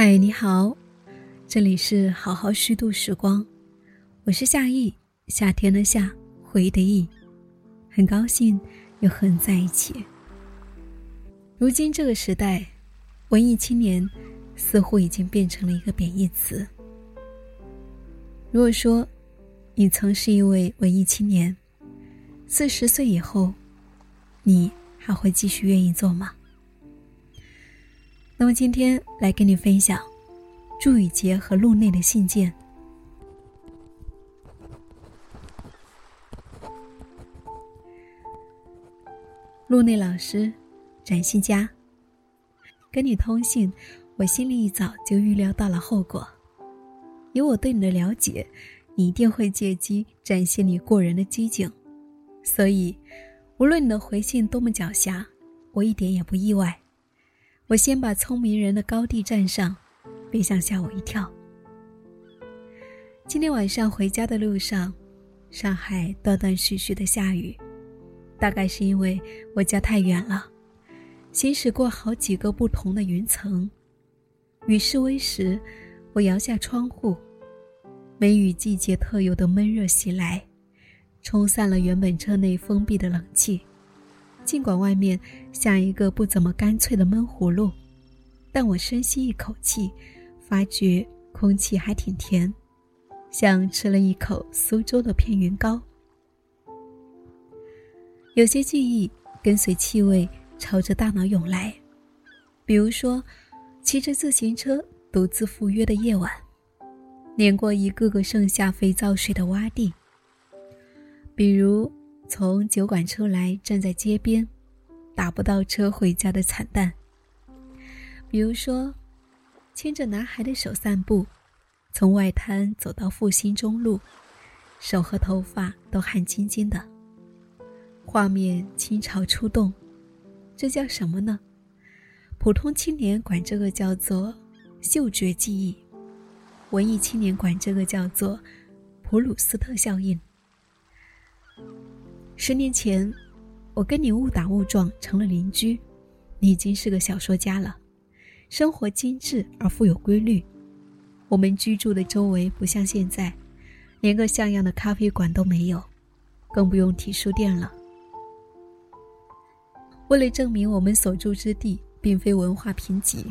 嗨，你好，这里是好好虚度时光，我是夏意，夏天的夏，回忆的忆，很高兴又和你在一起。如今这个时代，文艺青年似乎已经变成了一个贬义词。如果说你曾是一位文艺青年，四十岁以后，你还会继续愿意做吗？那么今天来跟你分享祝雨杰和陆内的信件。陆内老师，展信佳，跟你通信，我心里一早就预料到了后果。以我对你的了解，你一定会借机展现你过人的机警，所以无论你的回信多么狡黠，我一点也不意外。我先把聪明人的高地站上，别想吓我一跳。今天晚上回家的路上，上海断断续续的下雨，大概是因为我家太远了，行驶过好几个不同的云层。雨势微时，我摇下窗户，梅雨季节特有的闷热袭来，冲散了原本车内封闭的冷气。尽管外面像一个不怎么干脆的闷葫芦，但我深吸一口气，发觉空气还挺甜，像吃了一口苏州的片云糕。有些记忆跟随气味朝着大脑涌来，比如说，骑着自行车独自赴约的夜晚，碾过一个个剩下肥皂水的洼地，比如。从酒馆出来，站在街边，打不到车回家的惨淡。比如说，牵着男孩的手散步，从外滩走到复兴中路，手和头发都汗津津的。画面倾巢出动，这叫什么呢？普通青年管这个叫做嗅觉记忆，文艺青年管这个叫做普鲁斯特效应。十年前，我跟你误打误撞成了邻居，你已经是个小说家了，生活精致而富有规律。我们居住的周围不像现在，连个像样的咖啡馆都没有，更不用提书店了。为了证明我们所住之地并非文化贫瘠，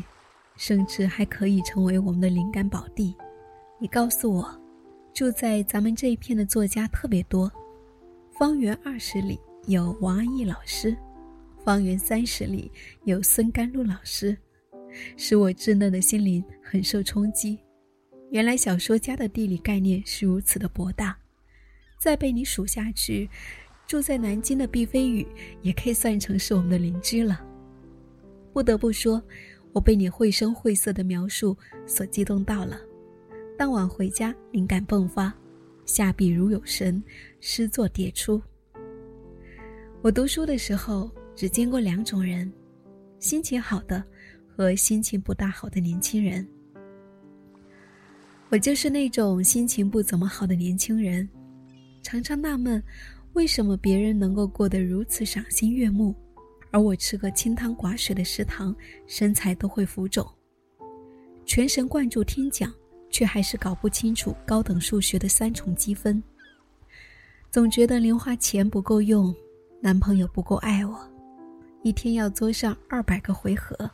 甚至还可以成为我们的灵感宝地，你告诉我，住在咱们这一片的作家特别多。方圆二十里有王安忆老师，方圆三十里有孙甘露老师，使我稚嫩的心灵很受冲击。原来小说家的地理概念是如此的博大。再被你数下去，住在南京的毕飞宇也可以算成是我们的邻居了。不得不说，我被你绘声绘色的描述所激动到了。当晚回家，灵感迸发。下笔如有神，诗作迭出。我读书的时候只见过两种人：心情好的和心情不大好的年轻人。我就是那种心情不怎么好的年轻人，常常纳闷，为什么别人能够过得如此赏心悦目，而我吃个清汤寡水的食堂，身材都会浮肿。全神贯注听讲。却还是搞不清楚高等数学的三重积分。总觉得零花钱不够用，男朋友不够爱我，一天要做上二百个回合，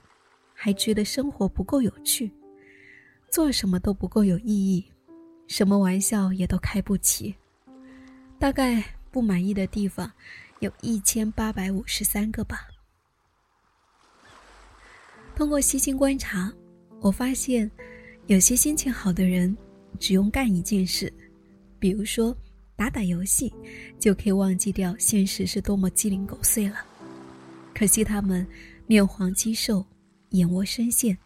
还觉得生活不够有趣，做什么都不够有意义，什么玩笑也都开不起。大概不满意的地方有一千八百五十三个吧。通过细心观察，我发现。有些心情好的人，只用干一件事，比如说打打游戏，就可以忘记掉现实是多么鸡零狗碎了。可惜他们面黄肌瘦，眼窝深陷。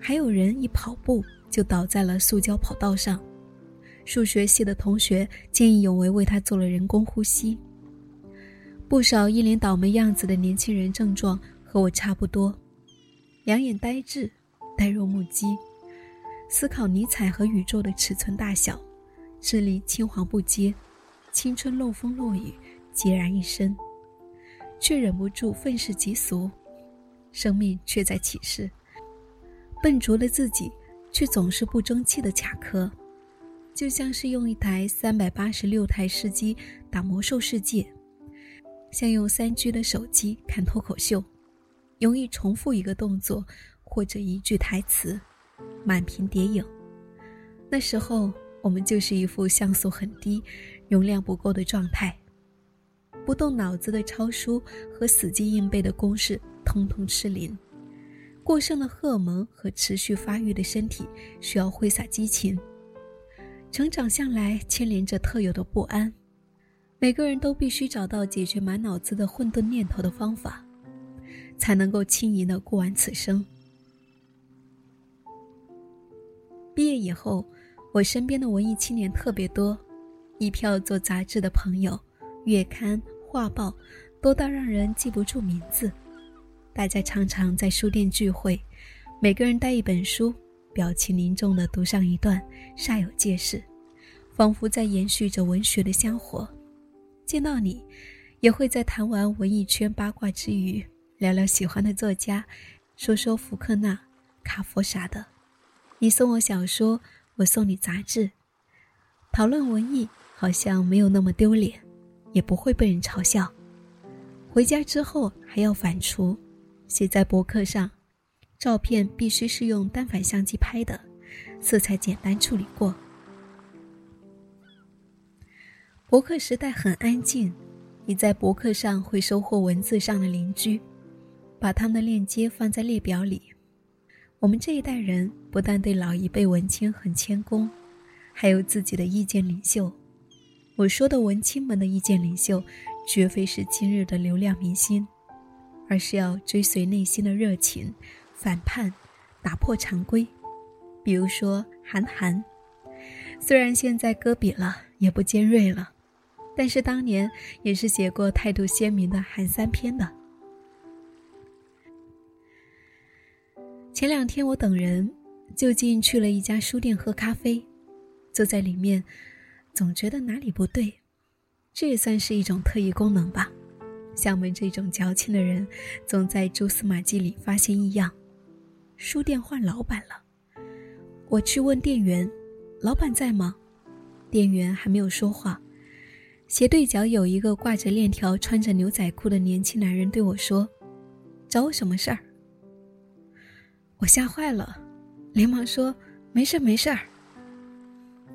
还有人一跑步就倒在了塑胶跑道上，数学系的同学见义勇为为他做了人工呼吸。不少一脸倒霉样子的年轻人症状和我差不多，两眼呆滞，呆若木鸡。思考尼采和宇宙的尺寸大小，智力青黄不接，青春漏风落雨，孑然一身，却忍不住愤世嫉俗，生命却在启示，笨拙的自己却总是不争气的卡壳，就像是用一台三百八十六台试机打魔兽世界，像用三 G 的手机看脱口秀，容易重复一个动作或者一句台词，满屏叠影。那时候我们就是一副像素很低、容量不够的状态，不动脑子的抄书和死记硬背的公式通通吃零。过剩的荷尔蒙和持续发育的身体需要挥洒激情。成长向来牵连着特有的不安，每个人都必须找到解决满脑子的混沌念头的方法，才能够轻盈的过完此生。毕业以后，我身边的文艺青年特别多，一票做杂志的朋友，月刊、画报，多到让人记不住名字。大家常常在书店聚会，每个人带一本书，表情凝重地读上一段，煞有介事，仿佛在延续着文学的香火。见到你，也会在谈完文艺圈八卦之余，聊聊喜欢的作家，说说福克纳、卡佛啥的。你送我小说，我送你杂志，讨论文艺好像没有那么丢脸，也不会被人嘲笑。回家之后还要反刍。写在博客上，照片必须是用单反相机拍的，色彩简单处理过。博客时代很安静，你在博客上会收获文字上的邻居，把他们的链接放在列表里。我们这一代人不但对老一辈文青很谦恭，还有自己的意见领袖。我说的文青们的意见领袖，绝非是今日的流量明星。而是要追随内心的热情，反叛，打破常规。比如说韩寒，虽然现在搁笔了，也不尖锐了，但是当年也是写过态度鲜明的韩三篇的。前两天我等人，就近去了一家书店喝咖啡，坐在里面，总觉得哪里不对，这也算是一种特异功能吧。像我们这种矫情的人，总在蛛丝马迹里发现异样。书店换老板了，我去问店员：“老板在吗？”店员还没有说话。斜对角有一个挂着链条、穿着牛仔裤的年轻男人对我说：“找我什么事儿？”我吓坏了，连忙说：“没事没事儿。”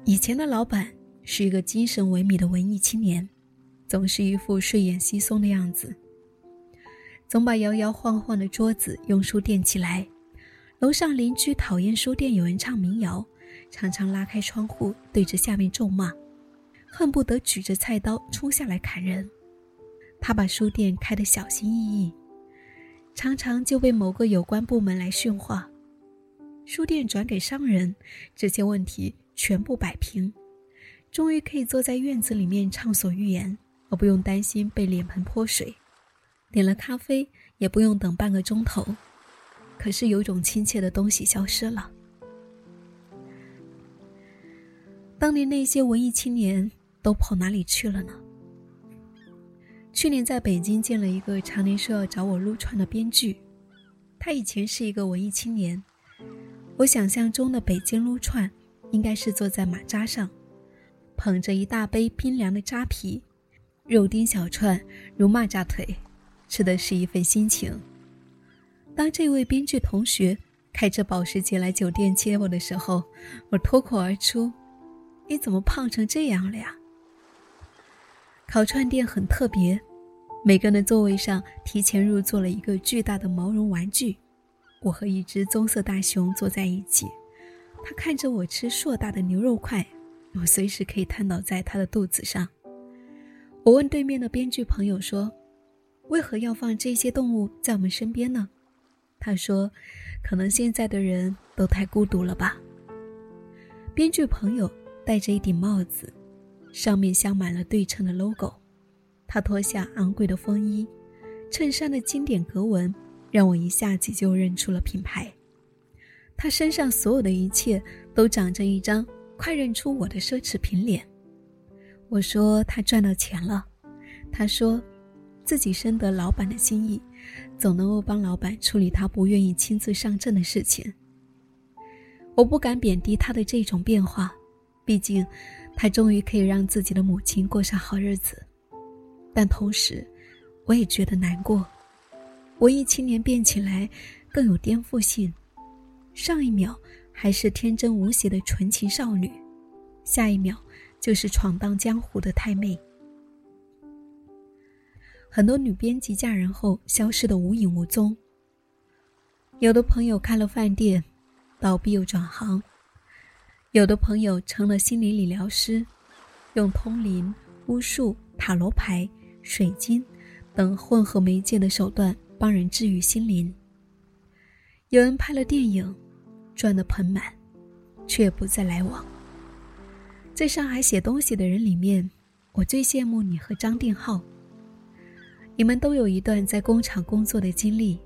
以前的老板是一个精神萎靡的文艺青年。总是一副睡眼惺忪的样子，总把摇摇晃晃的桌子用书垫起来。楼上邻居讨厌书店有人唱民谣，常常拉开窗户对着下面咒骂，恨不得举着菜刀冲下来砍人。他把书店开得小心翼翼，常常就被某个有关部门来训话。书店转给商人，这些问题全部摆平，终于可以坐在院子里面畅所欲言。我不用担心被脸盆泼水，点了咖啡也不用等半个钟头。可是有种亲切的东西消失了。当年那些文艺青年都跑哪里去了呢？去年在北京见了一个常年说要找我撸串的编剧，他以前是一个文艺青年。我想象中的北京撸串，应该是坐在马扎上，捧着一大杯冰凉的扎啤。肉丁小串如蚂蚱腿，吃的是一份心情。当这位编剧同学开着保时捷来酒店接我的时候，我脱口而出：“你怎么胖成这样了呀？”烤串店很特别，每个人的座位上提前入座了一个巨大的毛绒玩具。我和一只棕色大熊坐在一起，它看着我吃硕大的牛肉块，我随时可以瘫倒在他的肚子上。我问对面的编剧朋友说：“为何要放这些动物在我们身边呢？”他说：“可能现在的人都太孤独了吧。”编剧朋友戴着一顶帽子，上面镶满了对称的 logo。他脱下昂贵的风衣，衬衫的经典格纹让我一下子就认出了品牌。他身上所有的一切都长着一张快认出我的奢侈品脸。我说他赚到钱了，他说，自己深得老板的心意，总能够帮老板处理他不愿意亲自上阵的事情。我不敢贬低他的这种变化，毕竟他终于可以让自己的母亲过上好日子。但同时，我也觉得难过。文艺青年变起来更有颠覆性，上一秒还是天真无邪的纯情少女，下一秒就是闯荡江湖的太妹。很多女编辑嫁人后消失的无影无踪。有的朋友开了饭店，倒闭又转行；有的朋友成了心理理疗师，用通灵、巫术、塔罗牌、水晶等混合媒介的手段帮人治愈心灵。有人拍了电影，赚得盆满，却不再来往。在上海写东西的人里面，我最羡慕你和张定浩。你们都有一段在工厂工作的经历，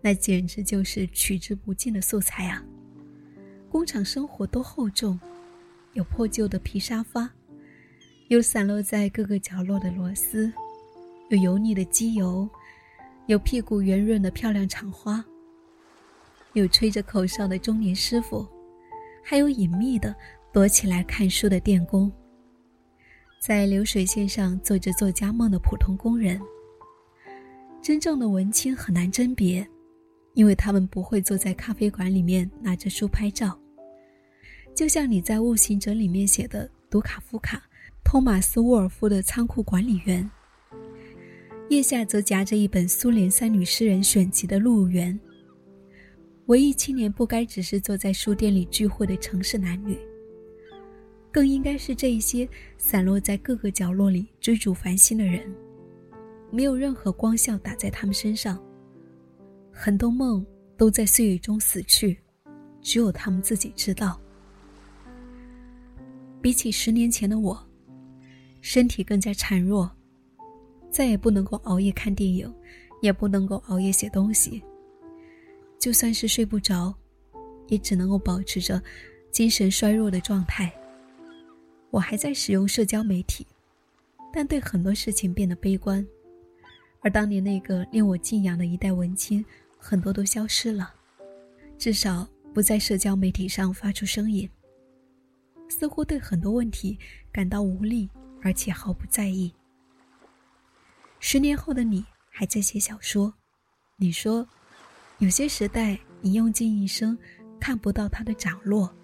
那简直就是取之不尽的素材啊！工厂生活多厚重，有破旧的皮沙发，有散落在各个角落的螺丝，有油腻的机油，有屁股圆润的漂亮厂花，有吹着口哨的中年师傅，还有隐秘的躲起来看书的电工，在流水线上做着作家梦的普通工人。真正的文青很难甄别，因为他们不会坐在咖啡馆里面拿着书拍照。就像你在《悟行者》里面写的读卡夫卡、托马斯·沃尔夫的仓库管理员，腋下则夹着一本苏联三女诗人选集的录入员。文艺青年不该只是坐在书店里聚会的城市男女，更应该是这一些散落在各个角落里追逐繁星的人。没有任何光效打在他们身上，很多梦都在岁月中死去，只有他们自己知道。比起十年前的我，身体更加孱弱，再也不能够熬夜看电影，也不能够熬夜写东西。就算是睡不着，也只能够保持着精神衰弱的状态。我还在使用社交媒体，但对很多事情变得悲观。而当年那个令我敬仰的一代文青，很多都消失了，至少不在社交媒体上发出声音。似乎对很多问题感到无力，而且毫不在意。十年后的你还在写小说，你说，有些时代你用尽一生看不到它的涨落，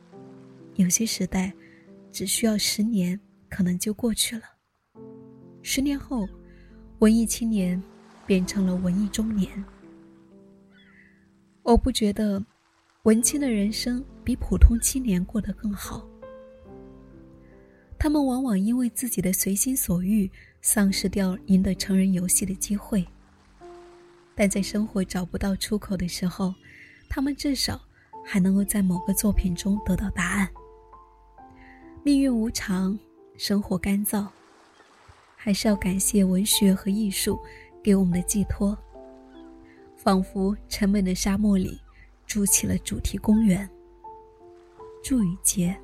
有些时代只需要十年，可能就过去了。十年后。文艺青年变成了文艺中年。我不觉得文青的人生比普通青年过得更好。他们往往因为自己的随心所欲，丧失掉赢得成人游戏的机会。但在生活找不到出口的时候，他们至少还能够在某个作品中得到答案。命运无常，生活干燥。还是要感谢文学和艺术给我们的寄托，仿佛沉闷的沙漠里筑起了主题公园。祝雨杰，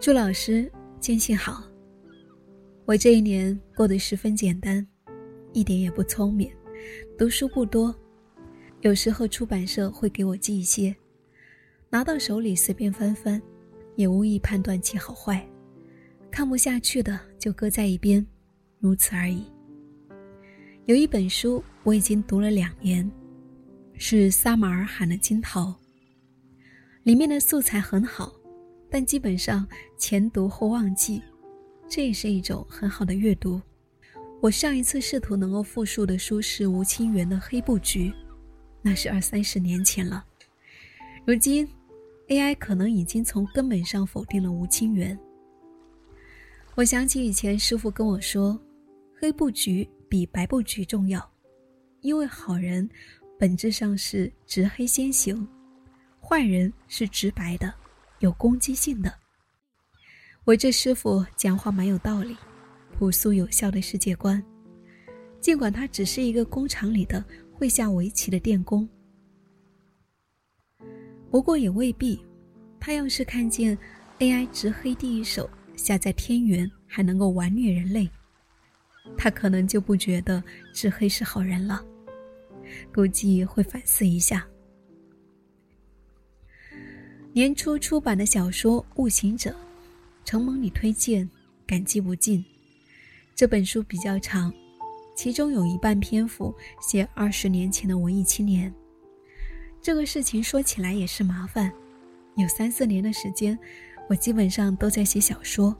祝老师坚信好。我这一年过得十分简单，一点也不聪明，读书不多，有时候出版社会给我寄一些，拿到手里随便翻翻，也无意判断其好坏，看不下去的就搁在一边，如此而已。有一本书我已经读了两年，是撒马尔罕的《金桃》，里面的素材很好，但基本上前读后忘记。这也是一种很好的阅读。我上一次试图能够复述的书是吴清源的《黑布局》，那是二三十年前了。如今，AI 可能已经从根本上否定了吴清源。我想起以前师傅跟我说，黑布局比白布局重要，因为好人本质上是直黑先行，坏人是直白的，有攻击性的。我这师傅讲话蛮有道理，朴素有效的世界观。尽管他只是一个工厂里的会下围棋的电工，不过也未必。他要是看见 AI 执黑第一手下在天元还能够玩虐人类，他可能就不觉得执黑是好人了，估计会反思一下。年初出版的小说《悟行者》，承蒙你推荐，感激不尽。这本书比较长，其中有一半篇幅写二十年前的文艺青年。这个事情说起来也是麻烦，有三四年的时间，我基本上都在写小说，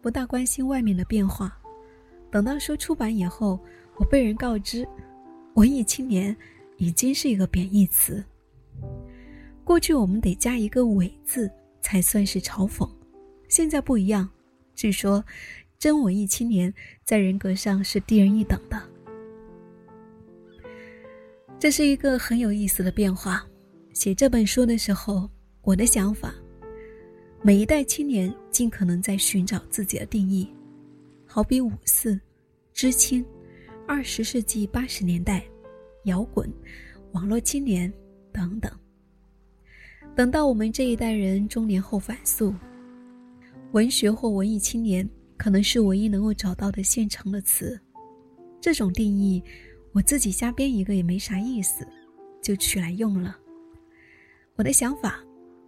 不大关心外面的变化。等到书出版以后，我被人告知，文艺青年已经是一个贬义词。过去我们得加一个“伪”字才算是嘲讽，现在不一样。据说，真文艺青年在人格上是低人一等的。这是一个很有意思的变化。写这本书的时候，我的想法：每一代青年尽可能在寻找自己的定义，好比五四、知青、二十世纪八十年代、摇滚、网络青年等等。等到我们这一代人中年后反诉，文学或文艺青年可能是唯一能够找到的现成的词。这种定义，我自己瞎编一个也没啥意思，就取来用了。我的想法，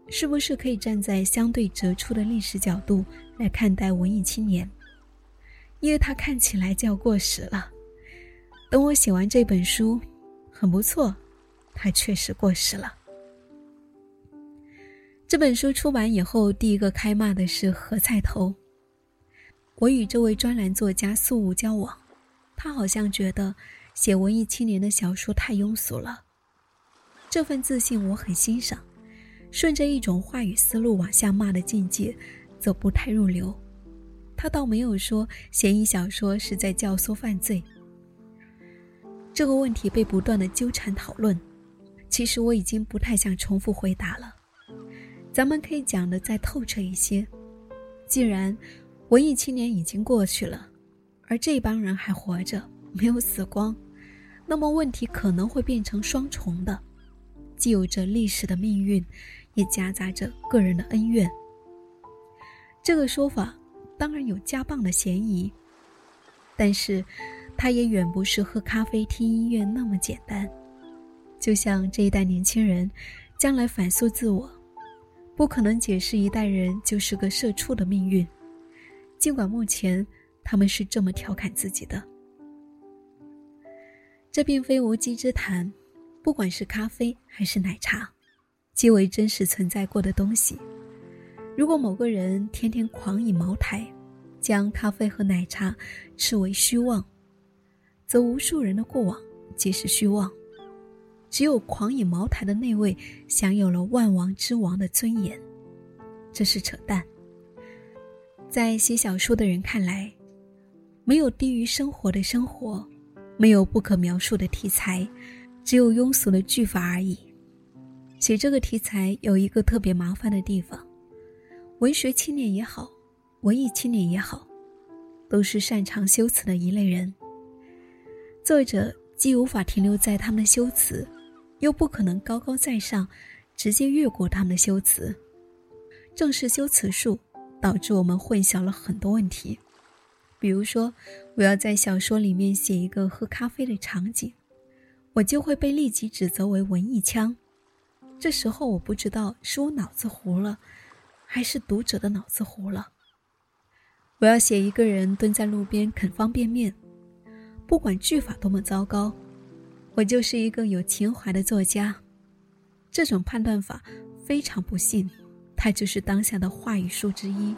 是不是可以站在相对折出的历史角度来看待文艺青年？因为他看起来就要过时了。等我写完这本书，很不错，他确实过时了。这本书出版以后，第一个开骂的是何菜头。我与这位专栏作家素无交往，他好像觉得写文艺青年的小说太庸俗了。这份自信我很欣赏，顺着一种话语思路往下骂的境界，则不太入流。他倒没有说嫌疑小说是在教唆犯罪。这个问题被不断的纠缠讨论，其实我已经不太想重复回答了。咱们可以讲的再透彻一些。既然文艺青年已经过去了，而这帮人还活着，没有死光，那么问题可能会变成双重的，既有着历史的命运，也夹杂着个人的恩怨。这个说法当然有加棒的嫌疑，但是它也远不是喝咖啡听音乐那么简单。就像这一代年轻人将来反诉自我。不可能解释一代人就是个社畜的命运，尽管目前他们是这么调侃自己的。这并非无稽之谈，不管是咖啡还是奶茶，皆为真实存在过的东西。如果某个人天天狂饮茅台，将咖啡和奶茶视为虚妄，则无数人的过往皆是虚妄。只有狂饮茅台的那位享有了万王之王的尊严，这是扯淡。在写小说的人看来，没有低于生活的生活，没有不可描述的题材，只有庸俗的句法而已。写这个题材有一个特别麻烦的地方，文学青年也好，文艺青年也好，都是擅长修辞的一类人。作者既无法停留在他们的修辞。又不可能高高在上，直接越过他们的修辞。正是修辞术，导致我们混淆了很多问题。比如说，我要在小说里面写一个喝咖啡的场景，我就会被立即指责为文艺腔。这时候我不知道是我脑子糊了，还是读者的脑子糊了。我要写一个人蹲在路边啃方便面，不管句法多么糟糕。我就是一个有情怀的作家，这种判断法非常不幸，它就是当下的话语术之一，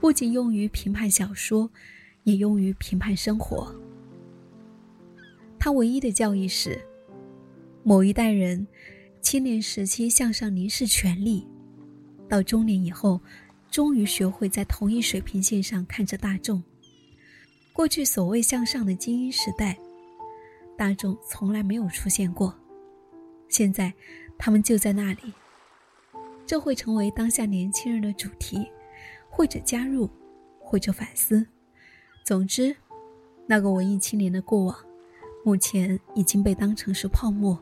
不仅用于评判小说，也用于评判生活。它唯一的教义是：某一代人青年时期向上凝视权力，到中年以后，终于学会在同一水平线上看着大众。过去所谓向上的精英时代。大众从来没有出现过，现在他们就在那里。这会成为当下年轻人的主题，或者加入，或者反思。总之，那个文艺青年的过往，目前已经被当成是泡沫。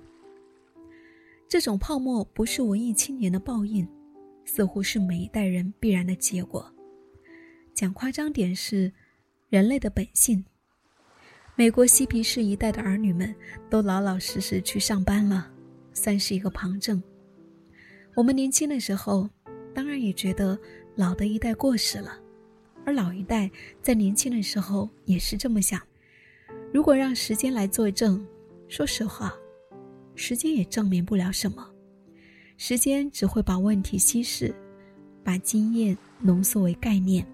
这种泡沫不是文艺青年的报应，似乎是每一代人必然的结果。讲夸张点是，人类的本性。美国嬉皮士一代的儿女们都老老实实去上班了，算是一个旁证。我们年轻的时候，当然也觉得老的一代过时了，而老一代在年轻的时候也是这么想。如果让时间来作证，说实话，时间也证明不了什么。时间只会把问题稀释，把经验浓缩为概念。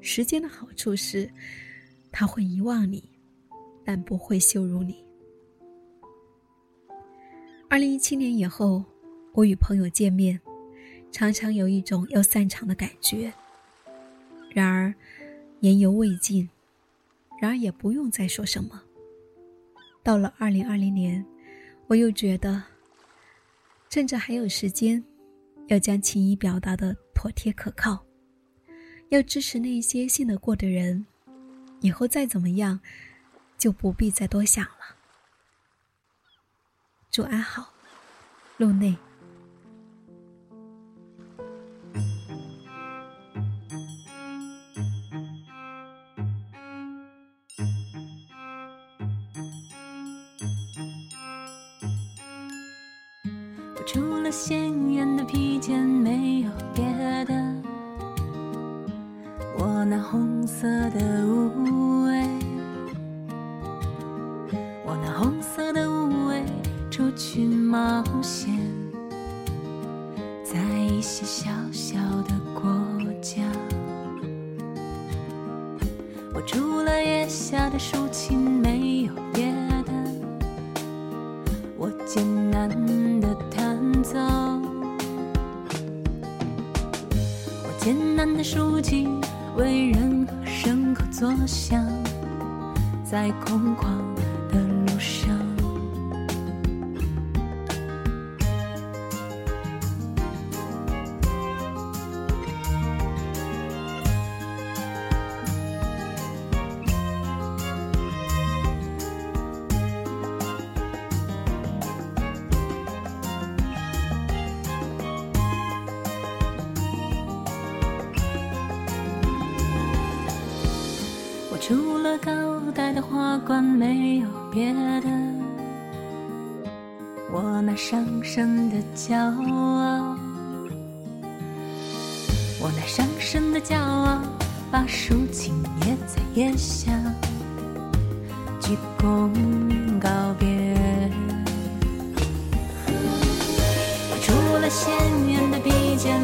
时间的好处是，它会遗忘你，但不会羞辱你。二零一七年以后，我与朋友见面，常常有一种要散场的感觉。然而，言犹未尽。然而也不用再说什么。到了二零二零年，我又觉得，趁着还有时间，要将情谊表达的妥帖可靠，要支持那些信得过的人。以后再怎么样，就不必再多想了。祝安好，路内。艰难的书籍为任何牲口作响，在空旷骄傲，我那上升的骄傲，把抒情捏在腋下，鞠躬告别。除了鲜艳的披肩，